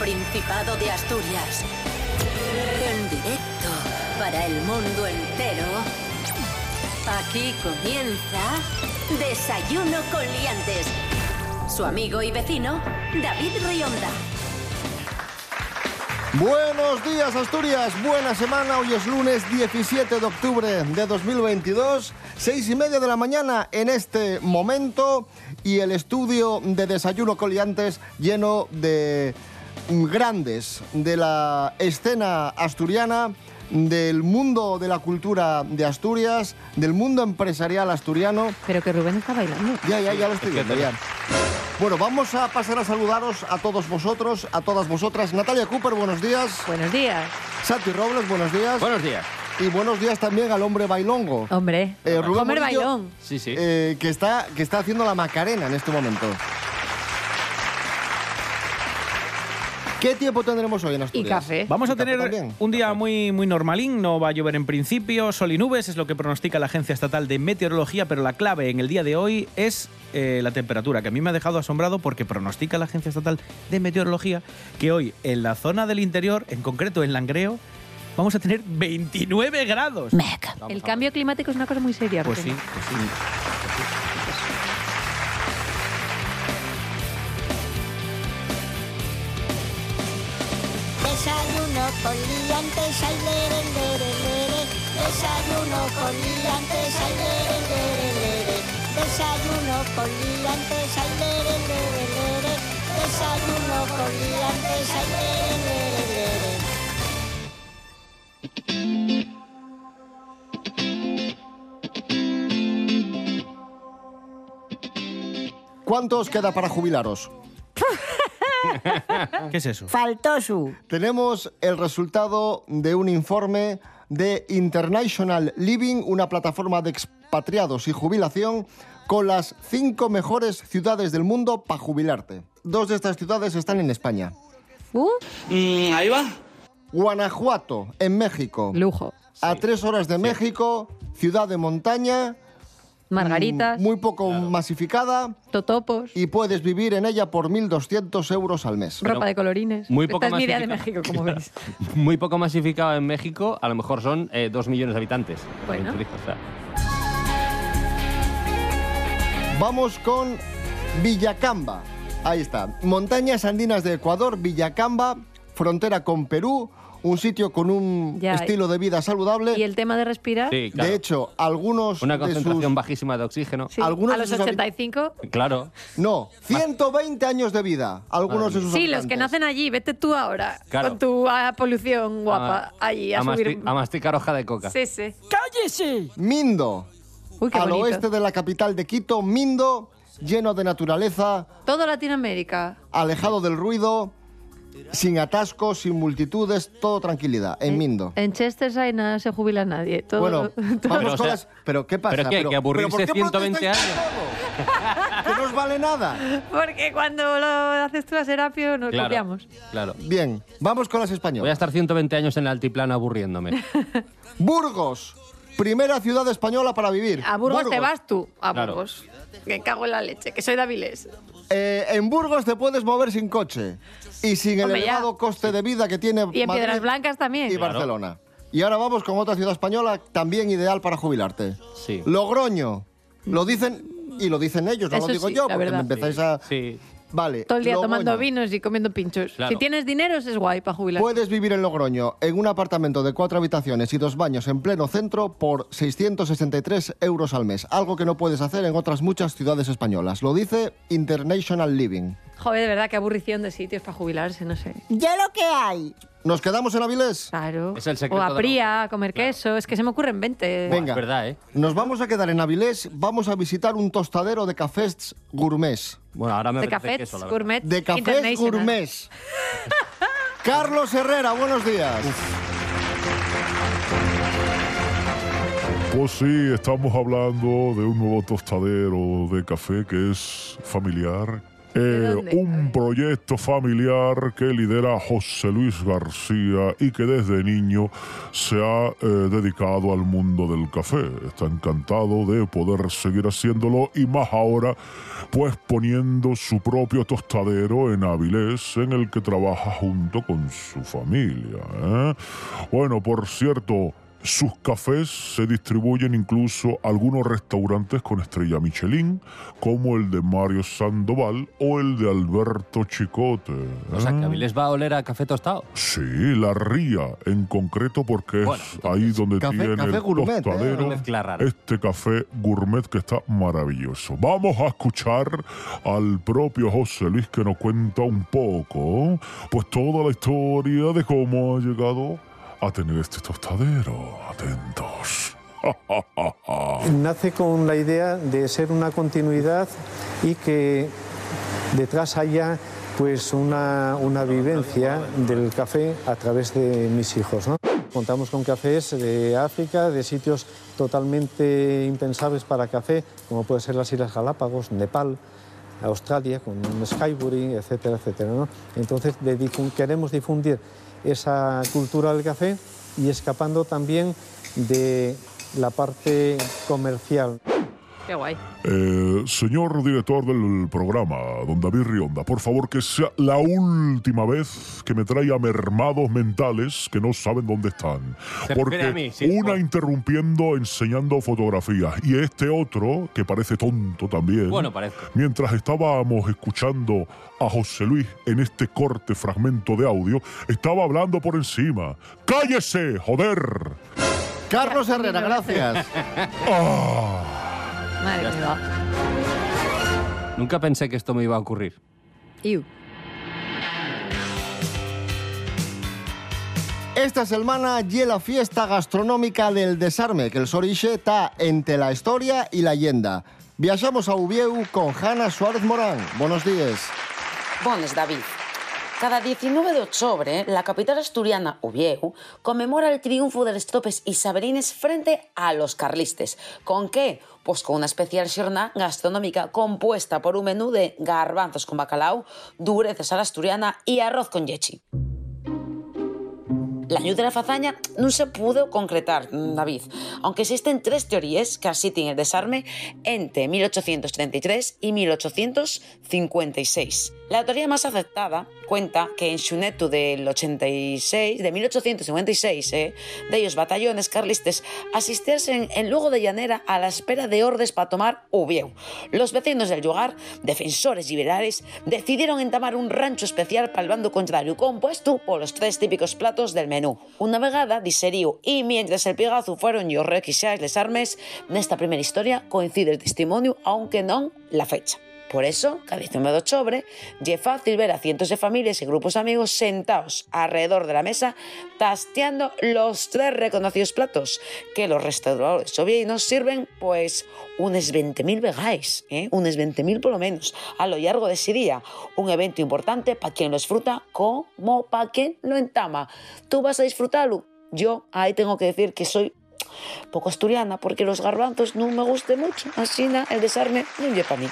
Principado de Asturias. En directo para el mundo entero. Aquí comienza Desayuno con Liantes. Su amigo y vecino, David Rionda. Buenos días Asturias, buena semana, hoy es lunes 17 de octubre de 2022, seis y media de la mañana en este momento y el estudio de Desayuno Coliantes lleno de grandes de la escena asturiana, del mundo de la cultura de Asturias, del mundo empresarial asturiano. Pero que Rubén está bailando. Ya, ya, ya lo estoy viendo, ya. Bueno, vamos a pasar a saludaros a todos vosotros, a todas vosotras. Natalia Cooper, buenos días. Buenos días. Santi Robles, buenos días. Buenos días. Y buenos días también al hombre bailongo. Hombre, Eh, Rubén Bailón. Sí, sí. eh, que, está, que está haciendo la Macarena en este momento. ¿Qué tiempo tendremos hoy en Y Asturias? café. Vamos a ¿Y tener también? un día muy, muy normalín, no va a llover en principio, sol y nubes es lo que pronostica la Agencia Estatal de Meteorología, pero la clave en el día de hoy es eh, la temperatura, que a mí me ha dejado asombrado porque pronostica la Agencia Estatal de Meteorología que hoy en la zona del interior, en concreto en Langreo, vamos a tener 29 grados. Vamos El cambio climático es una cosa muy seria. Pues sí, Rubén. pues sí. Con liantes, ay, lere, lere, lere. Desayuno con liantes, ay, lere, lere, lere. Desayuno con liantes, ay, lere, lere, lere. Desayuno con liantes, ay, lere, lere, lere. ¿Cuánto os queda para jubilaros? ¿Qué es eso? Faltó su. Tenemos el resultado de un informe de International Living, una plataforma de expatriados y jubilación, con las cinco mejores ciudades del mundo para jubilarte. Dos de estas ciudades están en España. Uh, ahí va. Guanajuato, en México. lujo. A tres horas de México, ciudad de montaña, Margaritas, mm, muy poco masificada totopos, y puedes vivir en ella por 1.200 euros al mes. ropa de colorines. muy Esta poco es mi idea de. México, como veis. Muy poco masificado en México, a lo mejor son eh, dos millones de habitantes. Bueno. Vamos con Villacamba. Ahí está. Montañas andinas de Ecuador, Villacamba, frontera con Perú, un sitio con un Ya. estilo de vida saludable. Y el tema de respirar. sí, claro. De hecho, algunos Una de concentración sus... bajísima de oxígeno. Sí, algunos a de los sus habi- 85. Claro. No, 120 años de vida, algunos de sus Sí, los que habitantes. nacen allí, vete tú ahora. Claro. Con tu ah, polución guapa. allí, a, a, subir. masti- a masticar hoja de coca. Sí, sí. Mindo, Uy, qué al bonito. oeste de la capital de Quito, Mindo, lleno de naturaleza, Todo Latinoamérica. alejado del ruido, sin atascos, sin multitudes, todo tranquilidad, en Mindo. En Chester no se jubila nadie. Todo, Bueno, todo- vamos Pero, o con sea, las... ¿Pero qué pasa? ¿pero qué? ¿Que aburrirse ¿por qué 120 protestáis todo? ¿Que no os vale nada? Porque cuando lo haces tú a Serapio nos Claro. copiamos. Claro. Bien, vamos con las Voy a españolas. estar 120 años en el altiplano aburriéndome. Burgos, primera ciudad española para vivir. A Burgos, te vas tú. A Claro. Burgos. Que cago en la leche, que soy de Avilés. Eh, en Burgos te puedes mover sin coche y sin el Hombre, ya. elevado coste de vida que tiene Y en Madrid Piedras Blancas también. y Barcelona. Y ahora vamos con otra ciudad española también ideal para jubilarte. Sí. Logroño. Lo dicen y lo dicen ellos, no Eso lo digo sí, yo, la porque me verdad. empezáis a... Sí. Vale. Todo el día Logroño. tomando vinos y comiendo pinchos. Claro. Si tienes dinero, es guay para jubilar. Puedes vivir en Logroño en un apartamento de cuatro habitaciones y dos baños en pleno centro por 663 euros al mes, algo que no puedes hacer en otras muchas ciudades españolas. Lo dice International Living. Joder, de verdad, qué aburrición de sitios para jubilarse, no sé. Ya lo que hay. ¿Nos quedamos en Avilés? Claro. Es el secreto o a Pría, a comer queso. Es que se me ocurren 20. Venga. Es verdad, ¿eh? Nos vamos a quedar en Avilés, vamos a visitar un tostadero de cafés gourmets. Bueno, ahora me De cafés, queso, la gourmet, De cafés gourmets. Carlos Herrera, buenos días. Pues sí, estamos hablando de un nuevo tostadero de café que es familiar, ¿De Eh, un proyecto familiar que lidera José Luis García y que desde niño se ha eh, dedicado al mundo del café. Está encantado de poder seguir haciéndolo y más ahora, pues poniendo su propio tostadero en Avilés, en el que trabaja junto con su familia. ¿eh? Bueno, por cierto. Sus cafés se distribuyen incluso a algunos restaurantes con estrella Michelin, como el de Mario Sandoval o el de Alberto Chicote. O sea, que ¿eh? Avilés va a oler a café tostado. Sí, la ría en concreto porque Bueno, es ahí donde café- tiene café el gourmet, ¿eh? tostadero este café gourmet que está maravilloso. Vamos a escuchar al propio José Luis que nos cuenta un poco, pues toda la historia de cómo ha llegado a tener este tostadero. Atentos. Nace con la idea de ser una continuidad y que detrás haya pues una, una vivencia del café a través de mis hijos. Contamos con cafés de África, de sitios totalmente impensables para café, como puede ser las Islas Galápagos, Nepal, Australia, con Skybury, etcétera, etcétera. Entonces queremos difundir esa cultura del café y escapando también de la parte comercial. Qué guay. Eh, señor director del programa, don David Rionda, por favor que sea la última vez que me traiga mermados mentales que no saben dónde están. Se Porque mí, sí, una por- interrumpiendo enseñando fotografías y este otro, que parece tonto también, Bueno, parece. mientras estábamos escuchando a José Luis en este corte fragmento de audio, estaba hablando por encima. ¡Cállese, joder! Carlos Herrera, gracias. Madre mía. Nunca pensé que esto me iba a ocurrir. Iu. Esta setmana lle la fiesta gastronómica del desarme, que el Sorixe está entre la historia y la leyenda. Viajamos a Ubieu con Hanna Suárez Morán. Buenos días. Bones, David. Cada 19 de octubre, la capital asturiana, Ubieu, conmemora el triunfo de las tropes isabelines frente a los carlistes. ¿Con qué? Pues con una especial jornada gastronómica compuesta por un menú de garbanzos con bacalao, dureces a asturiana y arroz con yechi. La luz de la fazaña no se pudo concretar, David, aunque existen tres teorías que así tienen el desarme entre 1833 y 1856. La teoría más aceptada cuenta que en Xunetu del 86, de 1856, eh, de ellos batallones carlistes asistiesen en Lugo de Llanera a la espera de órdenes para tomar Ubieu. Los vecinos del lugar, defensores liberales, decidieron entamar un rancho especial para el bando contrario, compuesto por los tres típicos platos del menú. Vegada diseriu y mientras el Pigazu fueron yo requixáis les armes, nesta primera historia coincide el testimonio, aunque non la fecha. Por eso, cada 19 de octubre, lle fácil ver a cientos de familias y grupos amigos sentados alrededor de la mesa tasteando los tres reconocidos platos que los restauradores ovienos sirven, pues, unes 20.000 vegáis, ¿eh? unes 20.000 por lo menos, a lo largo de ese día. Un evento importante para quien lo disfruta como para quien lo entama. ¿Tú vas a disfrutarlo? Yo ahí tengo que decir que soy poco asturiana porque los garbanzos no me gustan mucho. Así na, el desarme no es para mí.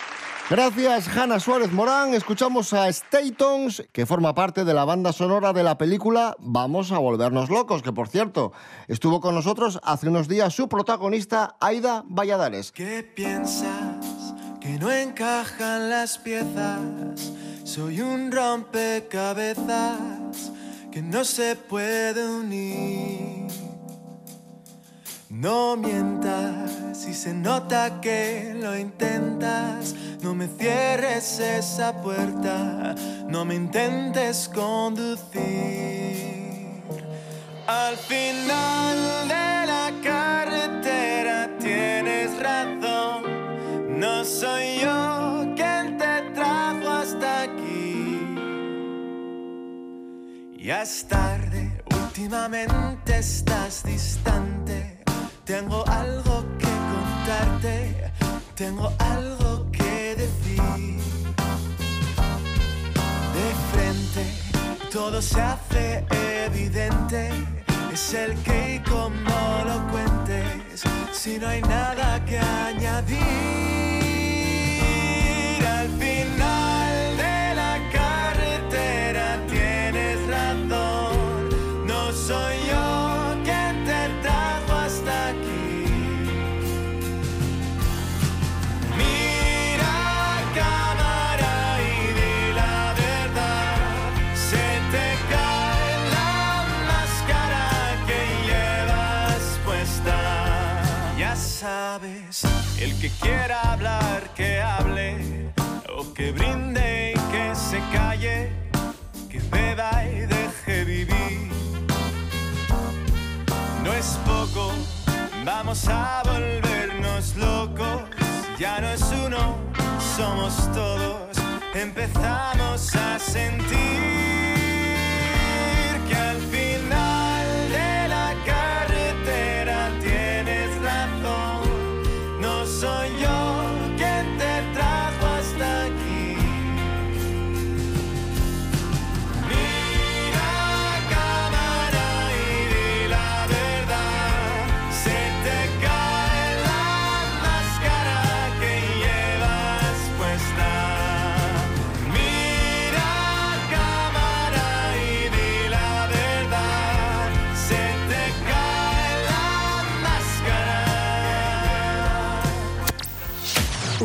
Gracias, Hanna Suárez Morán. Escuchamos a Statons, que forma parte de la banda sonora de la película Vamos a volvernos locos, que por cierto, estuvo con nosotros hace unos días su protagonista, Aida Valladares. ¿Qué piensas? Que no encajan las piezas. Soy un rompecabezas que no se puede unir. No mientas si se nota que lo intentas. No me cierres esa puerta. No me intentes conducir. Al final de la carretera tienes razón. No soy yo quien te trajo hasta aquí. Ya es tarde, últimamente estás distante. Tengo algo que contarte, tengo algo que decir. De frente, todo se hace evidente. Es el que y como lo cuentes, si no hay nada que añadir. El que quiera hablar, que hable, o que brinde y que se calle, que beba y deje vivir. No es poco, vamos a volvernos locos, ya no es uno, somos todos, empezamos a sentir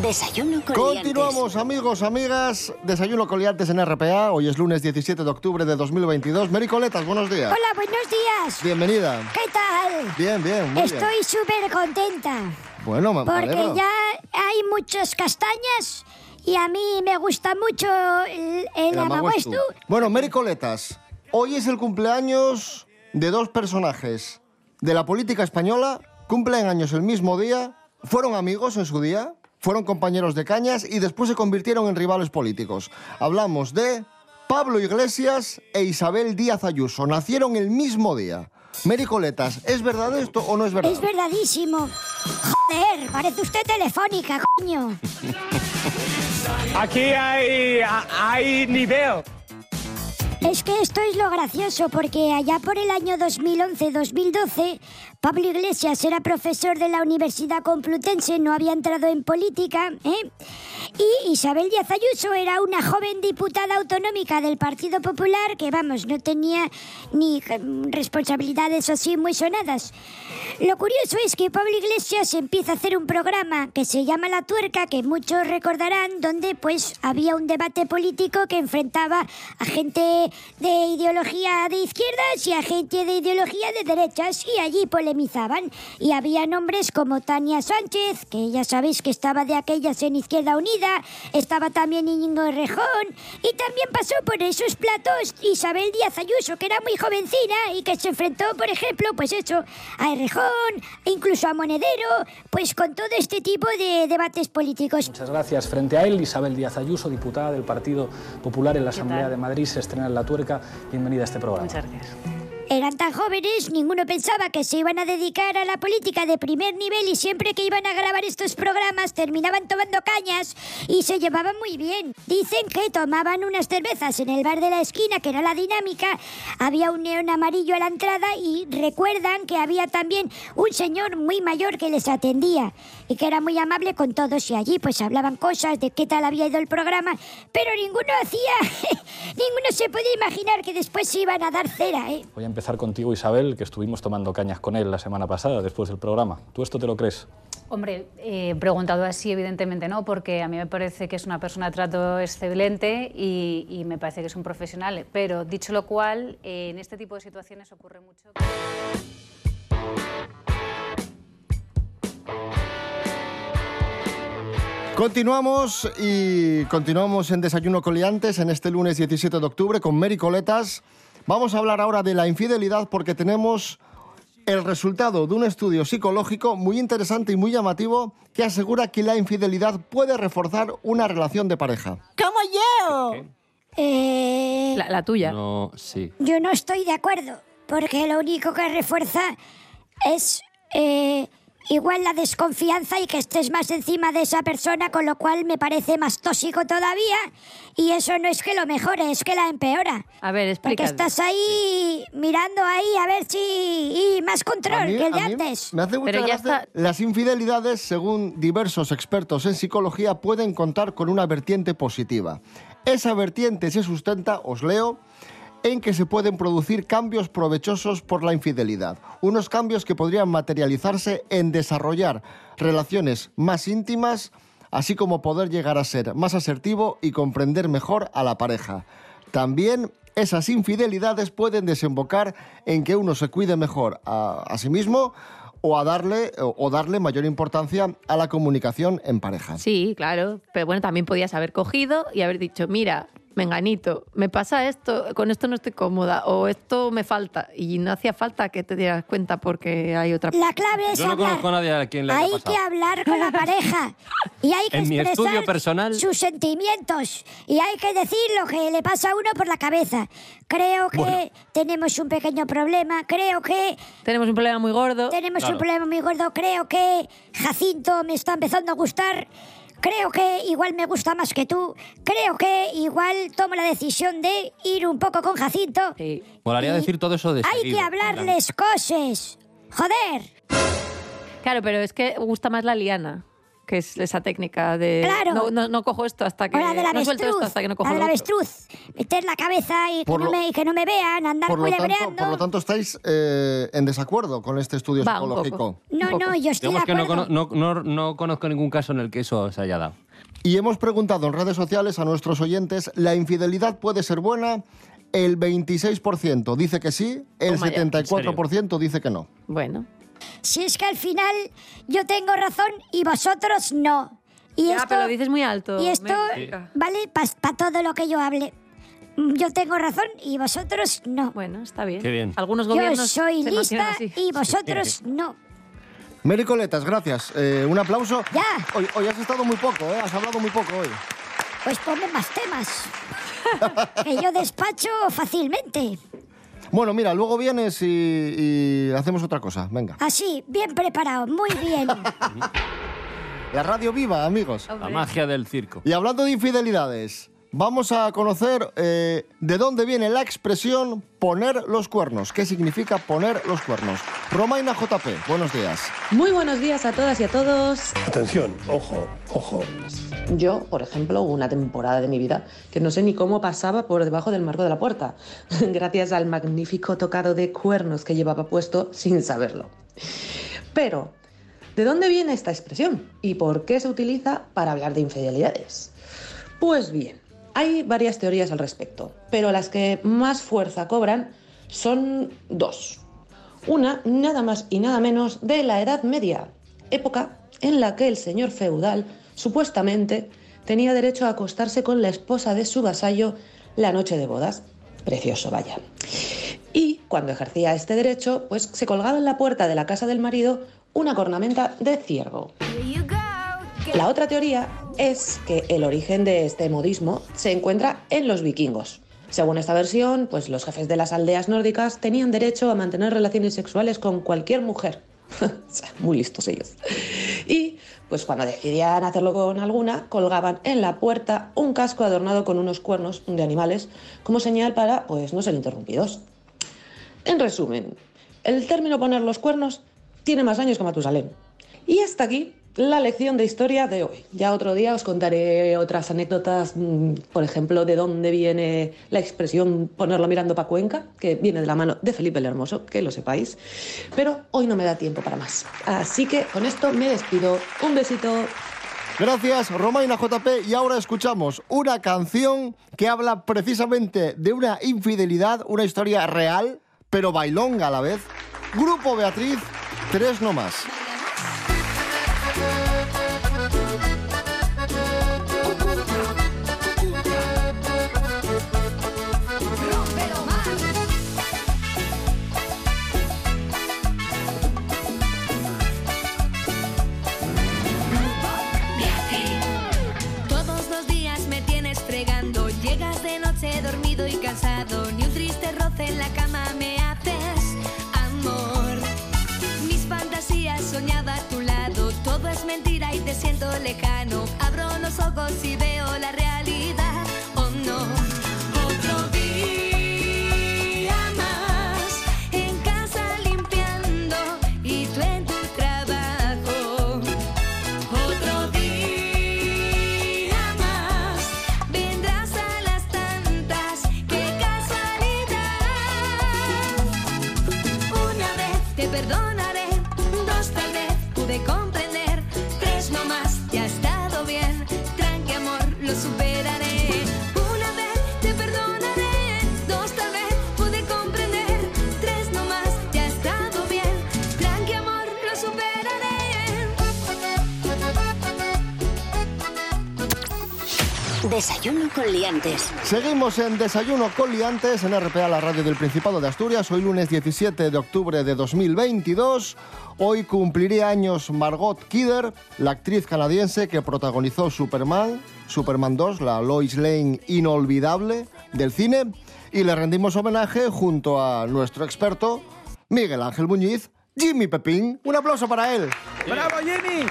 Desayuno con liantes. Continuamos, amigos, amigas. Desayuno con liantes en RPA. Hoy es lunes 17 de octubre de 2022. Mary Coletas, buenos días. Hola, buenos días. Bienvenida. ¿Qué tal? Bien, bien, muy. Estoy súper contenta. Bueno, me Porque alegro. ya hay muchas castañas y a mí me gusta mucho el, el El amaguestu. amaguestu. Bueno, Mary Coletas, hoy es el cumpleaños de dos personajes de la política española. Cumplen años el mismo día, fueron amigos en su día, fueron compañeros de cañas y después se convirtieron en rivales políticos. Hablamos de Pablo Iglesias e Isabel Díaz Ayuso. Nacieron el mismo día. Mary Coletas, ¿es verdad esto o no es verdad? Es verdadísimo. Joder, parece usted telefónica, coño. Aquí hay, hay nivel. Es que esto es lo gracioso, porque allá por el año 2011-2012, Pablo Iglesias era profesor de la Universidad Complutense, no había entrado en política, ¿eh? Y Isabel Díaz Ayuso era una joven diputada autonómica del Partido Popular que, vamos, no tenía ni eh, responsabilidades así muy sonadas. Lo curioso es que Pablo Iglesias empieza a hacer un programa que se llama La Tuerca, que muchos recordarán, donde pues había un debate político que enfrentaba a gente de ideología de izquierdas y a gente de ideología de derechas y allí polemizaban. Y había nombres como Tania Sánchez, que ya sabéis que estaba de aquellas en Izquierda Unida, estaba también Íñigo Rejón y también pasó por esos platos Isabel Díaz Ayuso, que era muy jovencina y que se enfrentó, por ejemplo, pues eso, a Errejón, e incluso a Monedero, pues con todo este tipo de debates políticos. Muchas gracias. Frente a él, Isabel Díaz Ayuso, diputada del Partido Popular en la Asamblea de Madrid, se estrena en La Tuerca. Bienvenida a este programa. Muchas gracias. Eran tan jóvenes, ninguno pensaba que se iban a dedicar a la política de primer nivel y siempre que iban a grabar estos programas terminaban tomando cañas y se llevaban muy bien. Dicen que tomaban unas cervezas en el bar de la esquina, que era la dinámica, había un neón amarillo a la entrada y recuerdan que había también un señor muy mayor que les atendía y que era muy amable con todos y allí pues hablaban cosas de qué tal había ido el programa, pero ninguno hacía, ninguno se podía imaginar que después se iban a dar cera, ¿eh? Voy a empezar contigo, Isabel, que estuvimos tomando cañas con él la semana pasada, después del programa. ¿Tú esto te lo crees? Hombre, eh, preguntado así, evidentemente no, porque a mí me parece que es una persona de trato excelente y, y me parece que es un profesional. Pero dicho lo cual, eh, en este tipo de situaciones ocurre mucho. Continuamos y continuamos en Desayuno Coliantes en este lunes 17 de octubre con Mary Coletas. Vamos a hablar ahora de la infidelidad porque tenemos el resultado de un estudio psicológico muy interesante y muy llamativo que asegura que la infidelidad puede reforzar una relación de pareja. ¡Como yo! Eh, La, la tuya. No, sí. Yo no estoy de acuerdo, porque lo único que refuerza es eh, igual la desconfianza y que estés más encima de esa persona, con lo cual me parece más tóxico todavía. Y eso no es que lo mejore, es que la empeora. A ver, Porque estás ahí mirando ahí a ver si... y más control mí- que el de antes. Me hace mucha Pero ya gracia. está. Las infidelidades, según diversos expertos en psicología, pueden contar con una vertiente positiva. Esa vertiente se sustenta, os leo, en que se pueden producir cambios provechosos por la infidelidad. Unos cambios que podrían materializarse en desarrollar relaciones más íntimas, así como poder llegar a ser más asertivo y comprender mejor a la pareja. También esas infidelidades pueden desembocar en que uno se cuide mejor a, sí mismo o a darle o darle mayor importancia a la comunicación en pareja. Sí, claro. Pero bueno, también podías haber cogido y haber dicho, mira, menganito, me pasa esto, con esto no estoy cómoda, o esto me falta. Y no hacía falta que te dieras cuenta porque hay otra La clave es Yo no hablar. conozco a nadie a quien le haya Hay pasado. que hablar con la pareja y hay que En mi expresar estudio personal- sus sentimientos y hay que decir lo que le pasa a uno por la cabeza. Creo que Bueno. tenemos un pequeño problema, creo que Tenemos un problema muy gordo. tenemos Claro. un problema muy gordo, creo que Jacinto me está empezando a gustar. Creo que igual me gusta más que tú. Creo que igual tomo la decisión de ir un poco con Jacinto. Molaría Y decir todo eso de Hay seguido. que hablarles cosas. Joder. Claro, pero es que gusta más la liana, que es esa técnica de... Claro. No, no, no cojo esto hasta que... La del no suelto esto avestruz. hasta que no cojo la del avestruz. Meter la cabeza y que, no me, y que no me vean, andar Por lo, tanto, culebreando. por lo tanto, estáis eh, en desacuerdo con este estudio Va, psicológico. No, no, yo estoy Digamos de que no, acuerdo. cono- no, no- no conozco ningún caso en el que eso se haya dado. Y hemos preguntado en redes sociales a nuestros oyentes, ¿la infidelidad puede ser buena? El 26% dice que sí, el ya. 74% dice que no. Bueno. Si es que al final yo tengo razón y vosotros no. Y Ya, esto, pero lo dices muy alto. y esto vale para todo lo que yo hable. Mm, Yo tengo razón y vosotros no. Bueno, está bien. Qué bien. Algunos Yo gobiernos soy se lista y vosotros no. Mary Coletas, gracias. Eh, un aplauso. Ya. Hoy, hoy has estado muy poco, ¿eh? Has hablado muy poco hoy. Pues ponme más temas. que yo despacho fácilmente. Bueno, mira, luego vienes y, y hacemos otra cosa. Venga. Así, bien preparado, muy bien. La radio viva, amigos. La magia del circo. Y hablando de infidelidades, vamos a conocer eh, de dónde viene la expresión poner los cuernos. ¿Qué significa poner los cuernos? Romaina JP, buenos días. Muy buenos días a todas y a todos. Atención, ojo, ojo. Yo, por ejemplo, hubo una temporada de mi vida que no sé ni cómo pasaba por debajo del marco de la puerta, gracias al magnífico tocado de cuernos que llevaba puesto sin saberlo. Pero, ¿de dónde viene esta expresión? ¿Y por qué se utiliza para hablar de infidelidades? Pues bien, hay varias teorías al respecto, pero las que más fuerza cobran son dos. Una, nada más y nada menos, de la Edad Media, época en la que el señor feudal supuestamente tenía derecho a acostarse con la esposa de su vasallo la noche de bodas. Precioso, vaya. Y cuando ejercía este derecho, pues se colgaba en la puerta de la casa del marido una cornamenta de ciervo. La otra teoría es que el origen de este modismo se encuentra en los vikingos. Según esta versión, pues los jefes de las aldeas nórdicas tenían derecho a mantener relaciones sexuales con cualquier mujer. Muy listos ellos. Y pues cuando decidían hacerlo con alguna, colgaban en la puerta un casco adornado con unos cuernos de animales como señal para pues no ser interrumpidos. En resumen, el término poner los cuernos tiene más años que Matusalén. Y hasta aquí la lección de historia de hoy. Ya otro día os contaré otras anécdotas, mm, por ejemplo, de dónde viene la expresión ponerlo mirando para Cuenca, que viene de la mano de Felipe el Hermoso, que lo sepáis. Pero hoy no me da tiempo para más. Así que con esto me despido. Un besito. Gracias, Romaina JP. Y ahora escuchamos una canción que habla precisamente de una infidelidad, una historia real, pero bailonga a la vez. Grupo Beatriz, tres no más. Te siento lejano. Abro los ojos y veo la realidad. Seguimos en Desayuno con Liantes en RPA, la radio del Principado de Asturias. Hoy lunes 17 de octubre de 2022. Hoy cumpliría años Margot Kidder, la actriz canadiense que protagonizó Superman, Superman 2, la Lois Lane inolvidable del cine. Y le rendimos homenaje junto a nuestro experto, Miguel Ángel Muñiz, Jimmy Pepín. Un aplauso para él. ¡Bravo, Jimmy!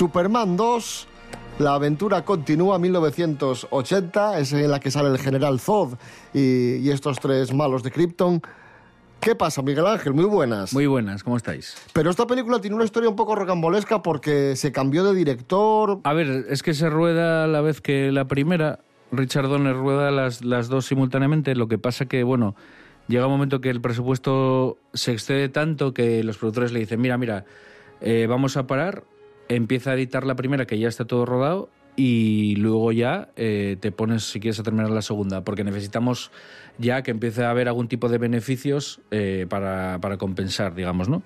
Superman 2, la aventura continúa 1980, es en la que sale el general Zod y, y estos tres malos de Krypton. ¿Qué pasa, Miguel Ángel? Muy buenas. Muy buenas, ¿cómo estáis? Pero esta película tiene una historia un poco rocambolesca porque se cambió de director. A ver, es que se rueda a la vez que la primera. Richard Donner rueda las, las dos simultáneamente. Lo que pasa que, bueno, llega un momento que el presupuesto se excede tanto que los productores le dicen, mira, mira, eh, vamos a parar, empieza a editar la primera que ya está todo rodado y luego ya eh, te pones si quieres a terminar la segunda, porque necesitamos ya que empiece a haber algún tipo de beneficios eh, para, para compensar, digamos, ¿no?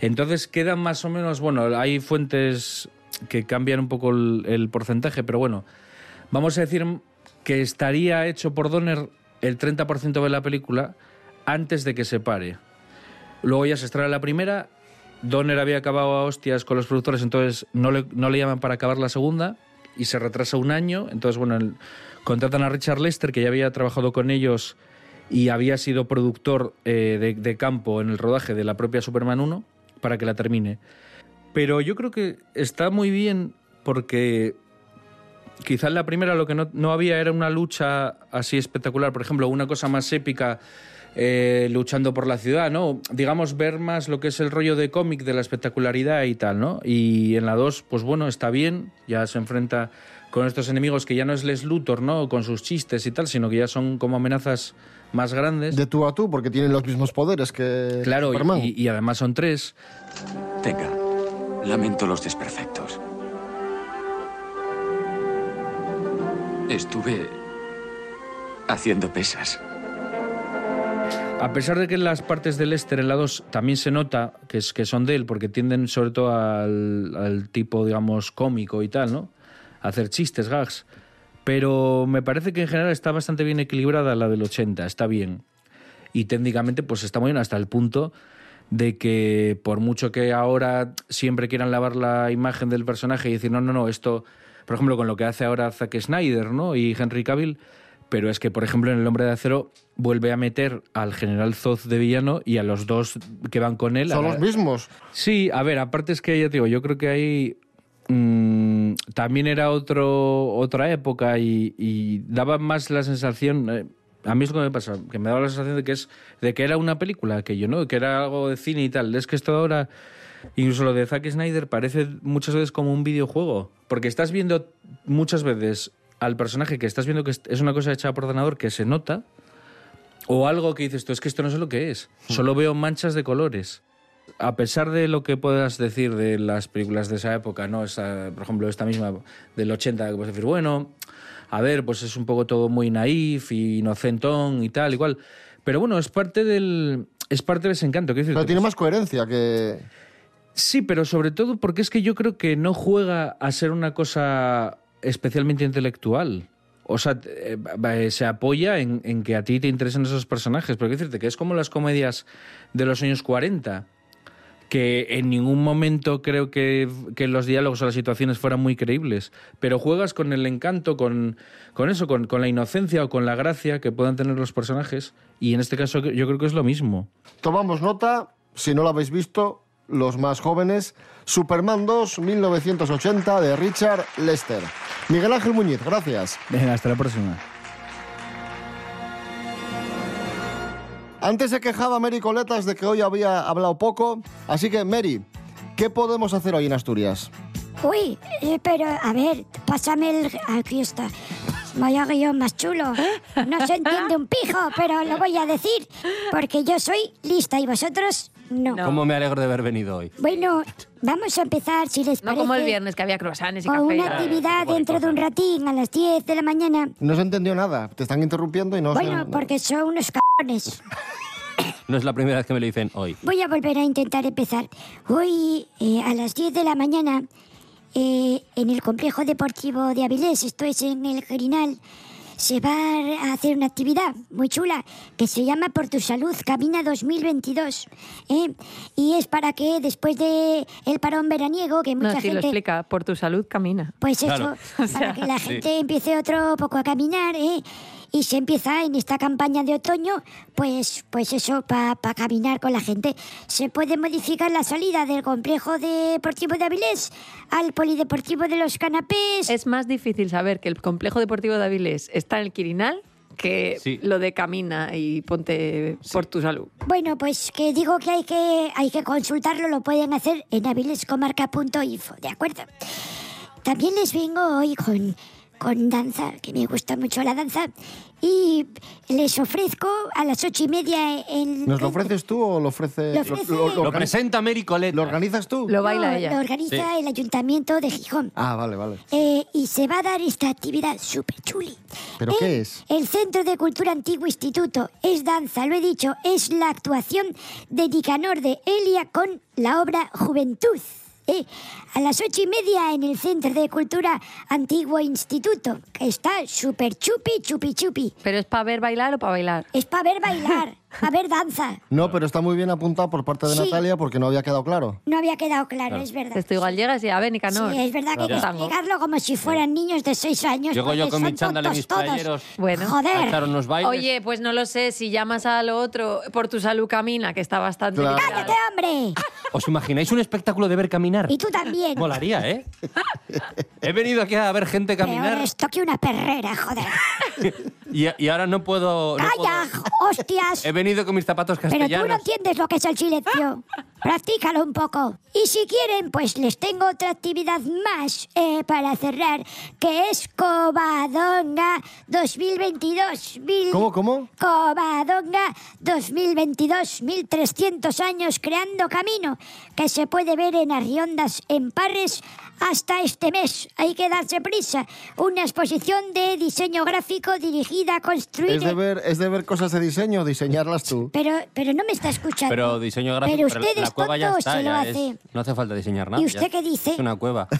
Entonces quedan más o menos, bueno, hay fuentes que cambian un poco el, el porcentaje, pero bueno, vamos a decir que estaría hecho por Donner el 30% de la película antes de que se pare. Luego ya se estrena la primera, Donner había acabado a hostias con los productores, entonces no le, no le llaman para acabar la segunda y se retrasa un año. Entonces, bueno, contratan a Richard Lester, que ya había trabajado con ellos y había sido productor eh, de, de campo en el rodaje de la propia Superman 1, para que la termine. Pero yo creo que está muy bien porque quizás la primera lo que no, no había era una lucha así espectacular. Por ejemplo, una cosa más épica eh, luchando por la ciudad, ¿no? Digamos, ver más lo que es el rollo de cómic, de la espectacularidad y tal, ¿no? Y en la 2, pues bueno, está bien, ya se enfrenta con estos enemigos que ya no es Les Luthor, ¿no? Con sus chistes y tal, sino que ya son como amenazas más grandes. De tú a tú, porque tienen los mismos poderes que Claro, Superman. y, y además son tres. Tenga, lamento los desperfectos. Estuve haciendo pesas. A pesar de que las partes del Lester en la 2 también se nota que, es, que son de él, porque tienden sobre todo al, al tipo, digamos, cómico y tal, ¿no? Hacer chistes, gags. Pero me parece que en general está bastante bien equilibrada la del 80, está bien. Y técnicamente, pues está muy bien hasta el punto de que por mucho que ahora siempre quieran lavar la imagen del personaje y decir, no, no, no, esto, por ejemplo, con lo que hace ahora Zack Snyder, ¿no? Y Henry Cavill, pero es que, por ejemplo, en El Hombre de Acero vuelve a meter al general Zod de villano y a los dos que van con él. Son a- los mismos. Sí, a ver, aparte es que ya te digo, yo creo que ahí mm, también era otro, otra época y, y daba más la sensación. eh, a mí es lo que me pasa, que me daba la sensación de que es de que era una película, que yo no, que era algo de cine y tal. Es que esto ahora, incluso lo de Zack Snyder, parece muchas veces como un videojuego. Porque estás viendo muchas veces al personaje que estás viendo que es- una cosa hecha por ordenador que se nota, o algo que dices tú, es que esto no sé lo que es. Solo veo manchas de colores. A pesar de lo que puedas decir de las películas de esa época, ¿no? Esa, por ejemplo, esta misma del 80, que puedes decir, bueno, a ver, pues es un poco todo muy naif y inocentón y tal, igual. Pero bueno, es parte del. Es parte de ese encanto. decirte. Pero tiene más coherencia que... Sí, pero sobre todo porque es que yo creo que no juega a ser una cosa especialmente intelectual. O sea, eh, eh, se apoya en, que a ti te interesan esos personajes. Pero quiero decirte que es como las comedias de los años 40, que en ningún momento creo que, que los diálogos o las situaciones fueran muy creíbles. Pero juegas con el encanto, con, con eso, con, con la inocencia o con la gracia que puedan tener los personajes. Y en este caso yo creo que es lo mismo. Tomamos nota, si no lo habéis visto, los más jóvenes, Superman 2, 1980, de Richard Lester. Miguel Ángel Muñiz, gracias. Venga, hasta la próxima. Antes se quejaba Mary Coletas de que hoy había hablado poco, así que Mary, ¿qué podemos hacer hoy en Asturias? Uy, eh, pero a ver, pásame el... Aquí está. Vaya guion más chulo. No se entiende un pijo, pero lo voy a decir porque yo soy lista y vosotros No. ¿Cómo me alegro de haber venido hoy? Bueno, vamos a empezar, si les No parece. como el viernes que había croissants y Con café. una actividad dentro de un ratín a las 10 de la mañana. No se entendió nada. Te están interrumpiendo y no Bueno, se... porque son unos cabrones. No es la primera vez que me lo dicen hoy. Voy a volver a intentar empezar. Hoy, eh, a las 10 de la mañana, eh, en el complejo deportivo de Avilés, esto es en el Gerinal, se va a hacer una actividad muy chula que se llama Por tu Salud Camina 2022. ¿eh? Y es para que después de el parón veraniego, que No, mucha sí, lo gente... explica. Por tu salud, camina. Pues eso, Claro. para O sea, que la sí. gente empiece otro poco a caminar, ¿eh? Y se empieza en esta campaña de otoño, pues, pues eso, para caminar con la gente. Se puede modificar la salida del complejo deportivo de Avilés al polideportivo de los canapés. Es más difícil saber que el complejo deportivo de Avilés está en el Quirinal que Sí. lo de camina y ponte por tu salud. Bueno, pues que digo que hay que, hay que consultarlo, lo pueden hacer en avilescomarca.info, ¿de acuerdo? También les vengo hoy con, con danza, que me gusta mucho la danza, y les ofrezco a las ocho y media en... ¿Nos lo ofreces tú o lo ofrece... Lo ofrece- Lo presenta Mary Colette. ¿Lo organizas tú? Lo No, baila ella. Lo organiza Sí. el Ayuntamiento de Gijón. Ah, vale, vale. Eh, y se va a dar esta actividad súper chuli. ¿Pero En qué es? El Centro de Cultura Antiguo Instituto. Es danza, lo he dicho. Es la actuación de Nicanor de Elia con la obra Juventud. Eh, a las ocho y media en el Centro de Cultura Antiguo Instituto, que está súper chupi, chupi, chupi. ¿Pero es para ver bailar o para bailar? Es para ver bailar, para ver danza. No, pero está muy bien apuntado por parte de Sí. Natalia porque no había quedado claro. No había quedado claro, es verdad. Esto igual llegas y a ver, Nicanor. Sí, es verdad que hay que explicarlo como si fueran niños de seis años. Llego yo porque con mi son chándal y tontos mis todos. playeros. Bueno. Joder. A echar unos bailes. Oye, pues no lo sé, si llamas a lo otro por tu salud camina, que está bastante... Claro. ¡Cállate, hombre! ¿Os imagináis un espectáculo de ver caminar? Y tú también. Molaría, ¿eh? He venido aquí a ver gente Peor caminar esto que una perrera, joder. y, y ahora no puedo... no ¡Calla, puedo- hostias! He venido con mis zapatos Pero tú no castellanos. entiendes lo que es el silencio. Practícalo un poco. Y si quieren, pues les tengo otra actividad más eh, para cerrar, que es Covadonga 2022. Mil- ¿Cómo, cómo? Covadonga 2022, 1300 años creando camino, que se puede ver en Arriondas, en Parres, hasta este mes. Hay que darse prisa. Una exposición de diseño gráfico dirigida a construir... Es de, ver, es de ver cosas de diseño, diseñarlas tú. Pero, pero no me está escuchando. Pero diseño gráfico, Pero pero usted la es cueva ya tonto está. se lo ya hace. es- no hace falta diseñar nada. ¿Y usted ya qué dice? Es una cueva.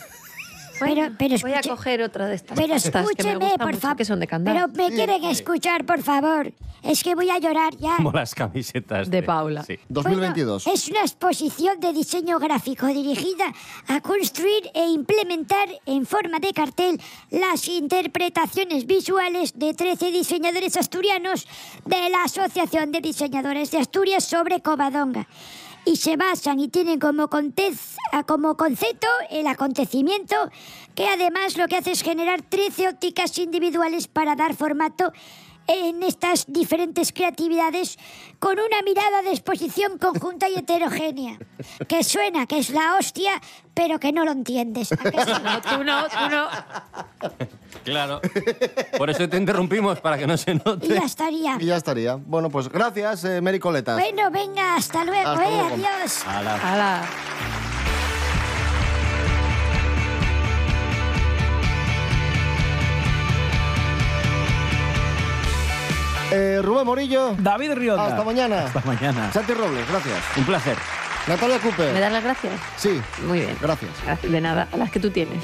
Pero, pero Voy a coger otra de estas Pero pastas que me escúcheme, por favor. que son de candado. Pero me quieren escuchar, por favor. Es que voy a llorar ya. Como las camisetas de, Paula. Sí. 2022. Es una exposición de diseño gráfico dirigida a construir e implementar en forma de cartel las interpretaciones visuales de 13 diseñadores asturianos de la Asociación de Diseñadores de Asturias sobre Covadonga. Y se basan y tienen como, contez- a- como concepto el acontecimiento, que además lo que hace es generar 13 ópticas individuales para dar formato en estas diferentes creatividades con una mirada de exposición conjunta y heterogénea. Que suena que es la hostia, pero que no lo entiendes. ¿A que sí? No, tú no, tú no. Claro. Por eso te interrumpimos, para que no se note. Y ya estaría. Y ya estaría. Bueno, pues gracias, eh, Mary Coletas. Bueno, venga, hasta luego, Hasta eh, luego. adiós. Hala. Eh, Rubén Morillo. David Rionda. Hasta mañana. Hasta mañana. Santi Robles, gracias. Un placer. Natalia Cooper. ¿Me das las gracias? Sí. Muy bien. Gracias. De nada, a las que tú tienes.